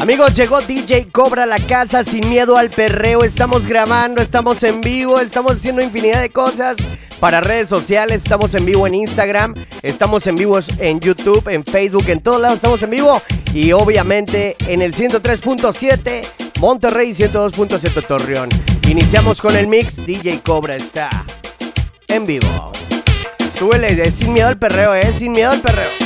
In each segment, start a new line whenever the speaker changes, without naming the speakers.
Amigos, llegó DJ Cobra a la casa sin miedo al perreo. Estamos grabando, estamos en vivo, estamos haciendo infinidad de cosas para redes sociales. Estamos en vivo en Instagram, estamos en vivo en YouTube, en Facebook, en todos lados estamos en vivo. Y obviamente en el 103.7 Monterrey 102.7 Torreón. Iniciamos con el mix. DJ Cobra está en vivo. Súbele, es sin miedo al perreo, eh, sin miedo al perreo.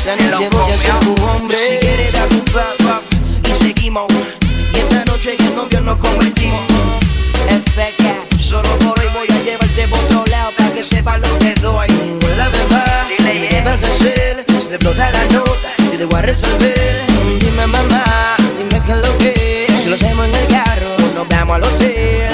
esta noche voy a ser tu hombre. Si quieres dar un puff, y seguimos. Y esta noche el novio nos convertimos. FK, solo por hoy voy a llevarte por otro lado para que sepa lo que doy. La verdad, dile, ¿qué vas a hacer? Se explota la nota, yo te voy a resolver. Dime mamá, dime qué es lo que Si lo hacemos en el carro, nos vamos al hotel.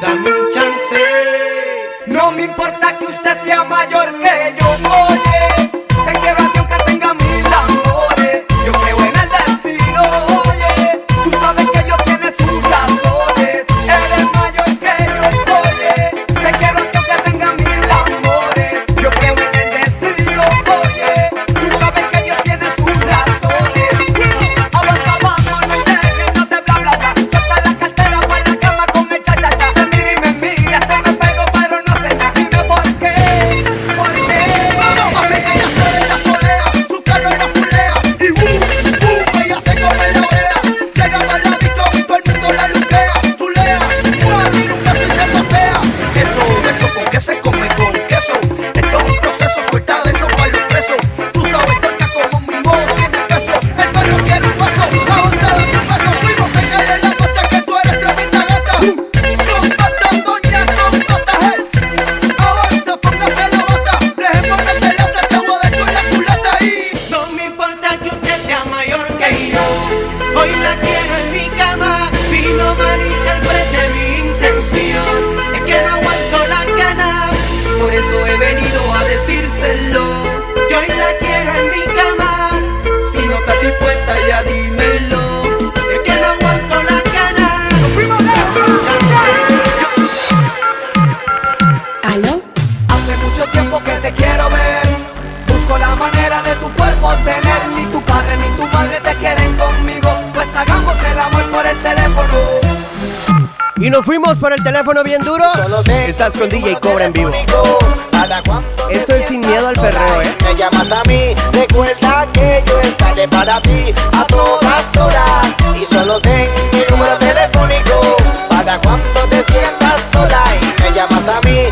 Dame un chance. No me importa que usted sea mayor que yo.
nos fuimos por el teléfono bien duro. Estás con DJ Cobra en vivo. Esto es sin miedo al perreo, eh.
Me llamas a mí, recuerda que yo estaré para ti a todas horas. Y solo ten mi número telefónico para cuando te sientas sola. Y me llamas a mí,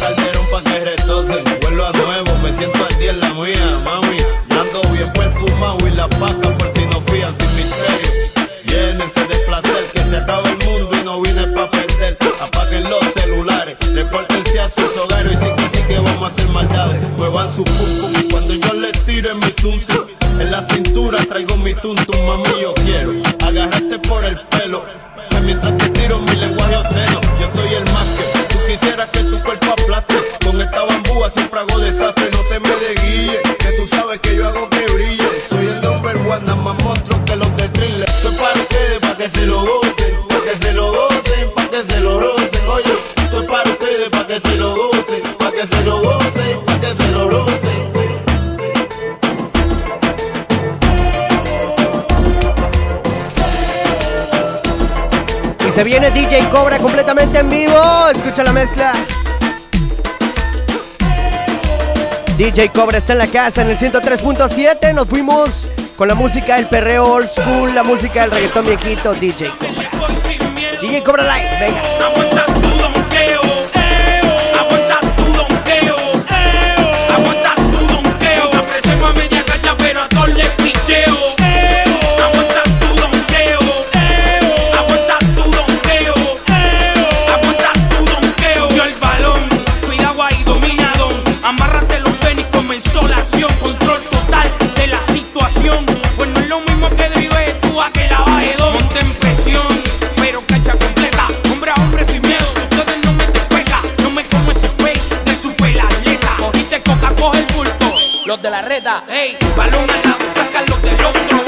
Calderón pa' que retoce. Vuelvo a
nuevo, me siento al día en la mía, mami. Ando bien perfumado y la paca por si no fían sin misterio. Llénense de placer, que se acaba el mundo y no vine pa' perder. Apaguen los celulares, repórtense a sus hogares. Y sí que sí que vamos a hacer maldades. Muevan su pum y cuando yo les tire mi
tuntum. En la cintura
traigo mi tuntum, mami, yo quiero agarrarte por el pelo Se
viene DJ Cobra completamente en vivo. Escucha la mezcla. DJ Cobra está en la casa en el 103.7. Nos fuimos con la música del perreo old school, la música del reggaetón viejito. DJ Cobra. DJ Cobra Live, venga.
carreta. Hey, paloma, saca los del.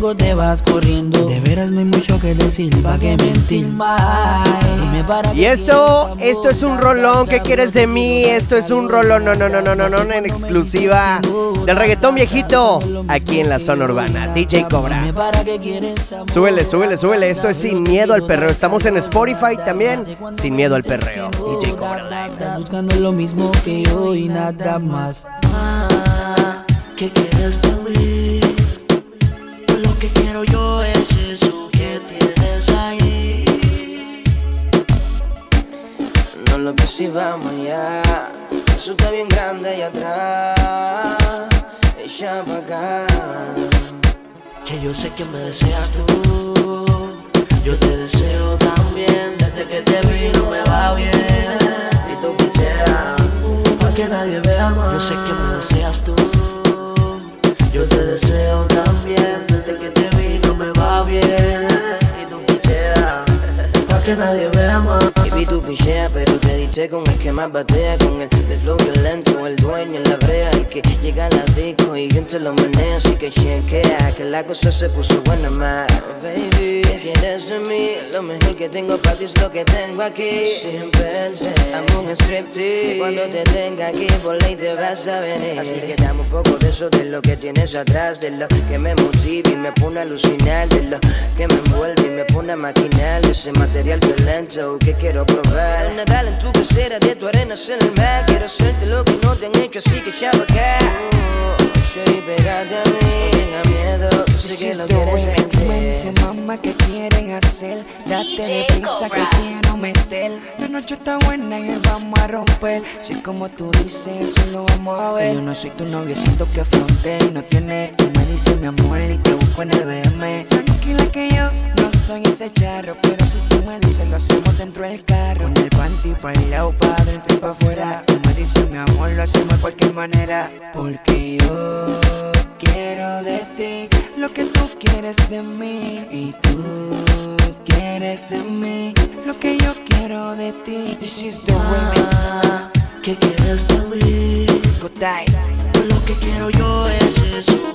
te
vas corriendo. De veras no hay mucho que decir, pa' que mentir.
Y esto, esto es un rolón, ¿qué quieres de mí? Esto es un rolón, no, no, no, no, no, no, en exclusiva del reggaetón viejito, aquí en la zona urbana, DJ Cobra. Súbele, súbele, súbele, esto es Sin Miedo al Perreo, estamos en Spotify también, Sin Miedo al Perreo, DJ Cobra.
Estás buscando lo mismo que yo y nada más.
Ah, ¿Qué quieres de mí? que quiero yo es eso que tienes ahí.
No lo que si vamos allá. Eso está bien grande allá atrás. Ella para acá.
Que yo sé que me deseas tú. Yo te deseo también. Desde que te vi no me va bien. Y tú picheas. para que nadie vea más. Yo sé que me deseas tú.
Con el que más batea. Con el del flow violento, el dueño en la brea. El que llega a la disco y bien te lo menea. Así que chequea, que la cosa se puso buena más. Baby, ¿qué quieres de mí? Lo mejor que tengo para ti es lo que tengo aquí. Sin pensar, amo un striptease. Cuando te tenga aquí, por ley te vas a venir. Así que dame un poco de eso, de lo que tienes atrás. De lo que me motiva y me pone a alucinar. De lo que me envuelve y me pone a maquinar. De ese material violento que quiero probar. Nadar en tu pecera, de tu arena en el mar. Quiero hacerte lo que no te han hecho, así que chapa acá. Oh, Shorty, pegate a mí, no tenga miedo, sé que lo quieres
Dice
sentir.
mamá que quieren hacer. Date de prisa que quiero meter. La noche está buena y vamos a romper. Si es como tú dices, eso lo vamos a ver. Yo no soy tu novio, siento que fronteras no tiene Tú me dices mi amor y te busco en el BM Tranquila que yo no soy ese charro Pero si tú me dices lo hacemos dentro del carro. Con el panty para el lado, para adentro y para afuera. Tú me dices mi amor, lo hacemos de cualquier manera Porque yo quiero de ti lo que tú quieres de mí y tú quieres de mí lo que yo quiero de ti. This is the remix.
¿Qué quieres de mí? Lo que quiero yo es eso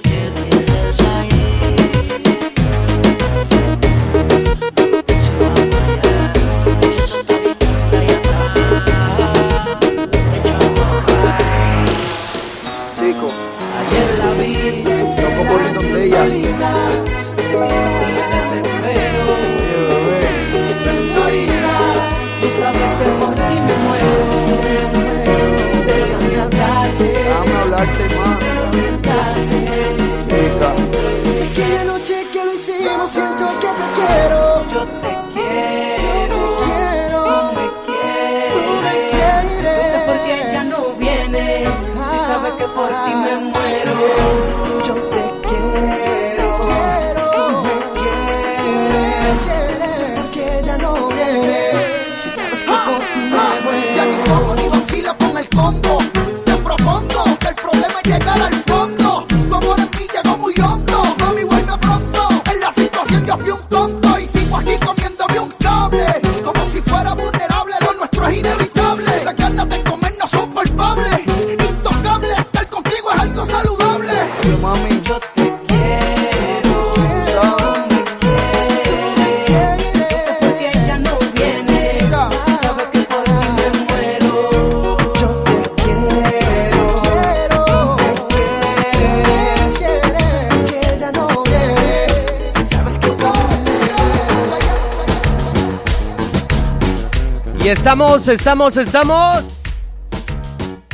estamos, estamos, estamos.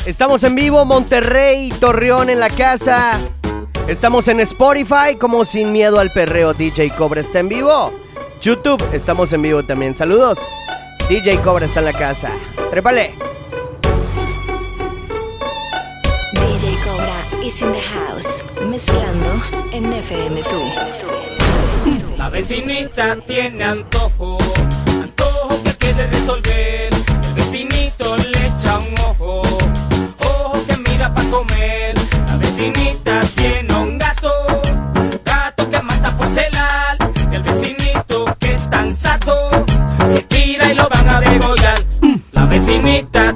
Estamos en vivo, Monterrey, Torreón en la casa. Estamos en Spotify, como Sin Miedo al Perreo. DJ Cobra está en vivo. YouTube, estamos en vivo también. Saludos. DJ Cobra está en la casa. Trépale.
DJ Cobra is in the house, mezclando en FM tú.
La vecinita tiene antojo, antojo que quiere resolver. Le echa un ojo, ojo que mira pa' comer. La vecinita tiene un gato, gato que mata por celar. El vecinito que es tan sato, se tira y lo van a degollar. La vecinita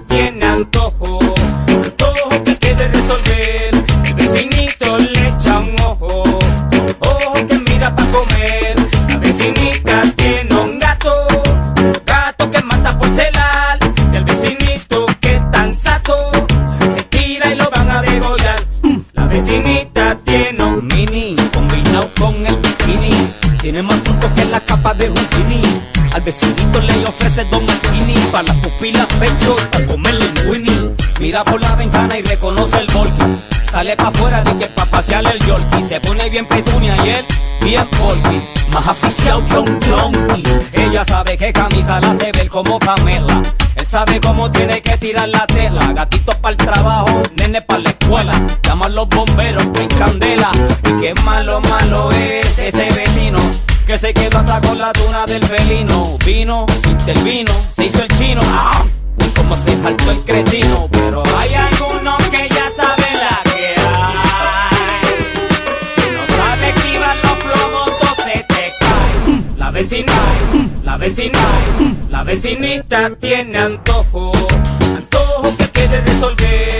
Mira por la ventana y reconoce el volky. Sale pa' afuera de que pa' pasearle el yorkie. Se pone bien petunia y él bien polky. Más aficiado que un junkie. Ella sabe que camisa la hace ver como Pamela. Él sabe cómo tiene que tirar la tela. Gatitos para el trabajo, nene para la escuela. Llaman los bomberos en candela. Y qué malo, malo es ese vecino. Que se quedó hasta con la tuna del felino. Vino, intervino, se hizo el chino. ¡Ah! Como se saltó el cretino. Pero hay algunos que ya saben la que hay. Si no sabes esquivar los plomos, se te cae. La
vecina, la vecina, la vecinita tiene antojo, antojo que quiere resolver.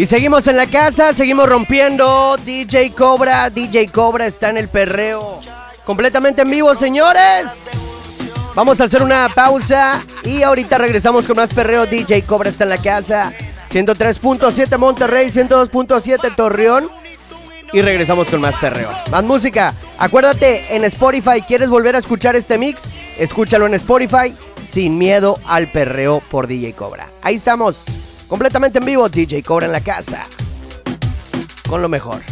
Y seguimos en la casa, seguimos rompiendo. DJ Cobra, DJ Cobra está en el perreo. Completamente en vivo, señores. Vamos a hacer una pausa y ahorita regresamos con más perreo. DJ Cobra está en la casa. 103.7 Monterrey, 102.7 Torreón. Y regresamos con más perreo. Más música. Acuérdate, en Spotify, ¿quieres volver a escuchar este mix? Escúchalo en Spotify, sin miedo al perreo por DJ Cobra. Ahí estamos, completamente en vivo, DJ Cobra en la casa. Con lo mejor.